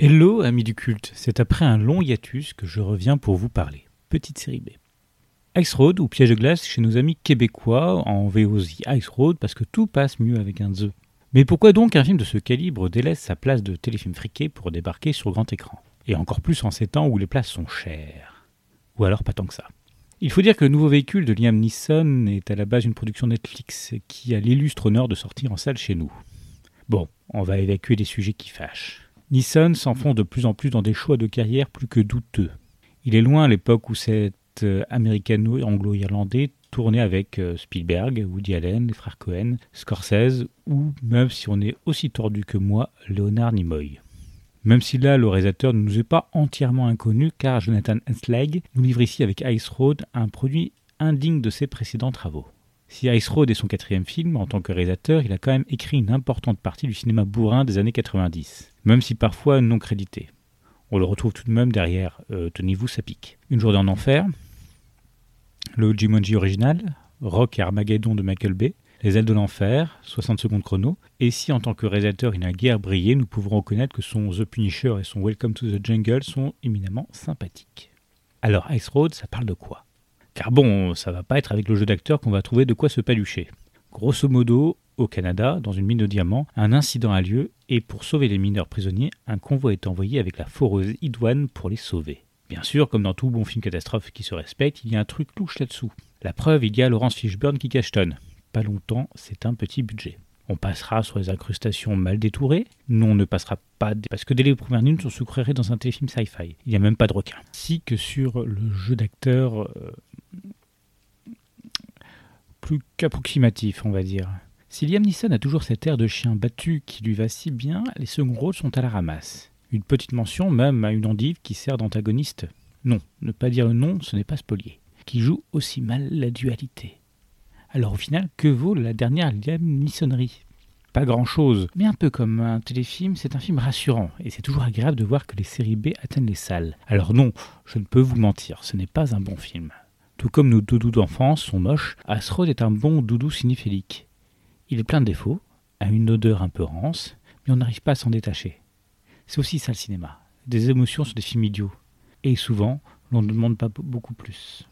Hello, amis du culte, c'est après un long hiatus que je reviens pour vous parler. Petite série B. Ice Road ou Piège de glace chez nos amis québécois en VOZ Ice Road parce que tout passe mieux avec un The. Mais pourquoi donc un film de ce calibre délaisse sa place de téléfilm friqué pour débarquer sur grand écran? Et encore plus en ces temps où les places sont chères. Ou alors pas tant que ça. Il faut dire que le nouveau véhicule de Liam Neeson est à la base une production Netflix qui a l'illustre honneur de sortir en salle chez nous. Bon, on va évacuer les sujets qui fâchent. Nissan s'enfonce de plus en plus dans des choix de carrière plus que douteux. Il est loin l'époque où cet euh, américano-anglo-irlandais tournait avec euh, Spielberg, Woody Allen, les frères Cohen, Scorsese ou, même si on est aussi tordu que moi, Leonard Nimoy. Même si là, le réalisateur ne nous est pas entièrement inconnu, car Jonathan Henslag nous livre ici avec Ice Road un produit indigne de ses précédents travaux. Si Ice Road est son quatrième film, en tant que réalisateur, il a quand même écrit une importante partie du cinéma bourrin des années 90, même si parfois non crédité. On le retrouve tout de même derrière euh, Tenez-vous, ça pique. Une journée en enfer, le Jumanji original, Rock et Armageddon de Michael Bay, Les ailes de l'enfer, 60 secondes chrono, et si en tant que réalisateur il n'a guère brillé, nous pouvons reconnaître que son The Punisher et son Welcome to the Jungle sont éminemment sympathiques. Alors Ice Road, ça parle de quoi? Car bon, ça va pas être avec le jeu d'acteur qu'on va trouver de quoi se palucher. Grosso modo, au Canada, dans une mine de diamants, un incident a lieu et pour sauver les mineurs prisonniers, un convoi est envoyé avec la foreuse idoine pour les sauver. Bien sûr, comme dans tout bon film catastrophe qui se respecte, il y a un truc louche là-dessous. La preuve, il y a Laurence Fishburne qui cachetonne. Pas longtemps, c'est un petit budget. On passera sur les incrustations mal détourées. Non, on ne passera pas parce que dès les premières minutes, on se croirait dans un téléfilm sci-fi. Il n'y a même pas de requin. Si que sur le jeu d'acteur euh, plus qu'approximatif, on va dire. Si Liam Neeson a toujours cet air de chien battu qui lui va si bien, les seconds rôles sont à la ramasse. Une petite mention même à une endive qui sert d'antagoniste. Non, ne pas dire non, ce n'est pas spolier. Qui joue aussi mal la dualité. Alors au final, que vaut la dernière Liam Neesonnerie Pas grand-chose, mais un peu comme un téléfilm, c'est un film rassurant, et c'est toujours agréable de voir que les séries B atteignent les salles. Alors non, je ne peux vous mentir, ce n'est pas un bon film. Tout comme nos doudous d'enfance sont moches, Asrod est un bon doudou cinéphilique. Il est plein de défauts, a une odeur un peu rance, mais on n'arrive pas à s'en détacher. C'est aussi ça le cinéma. Des émotions sur des films idiots. Et souvent, l'on ne demande pas beaucoup plus.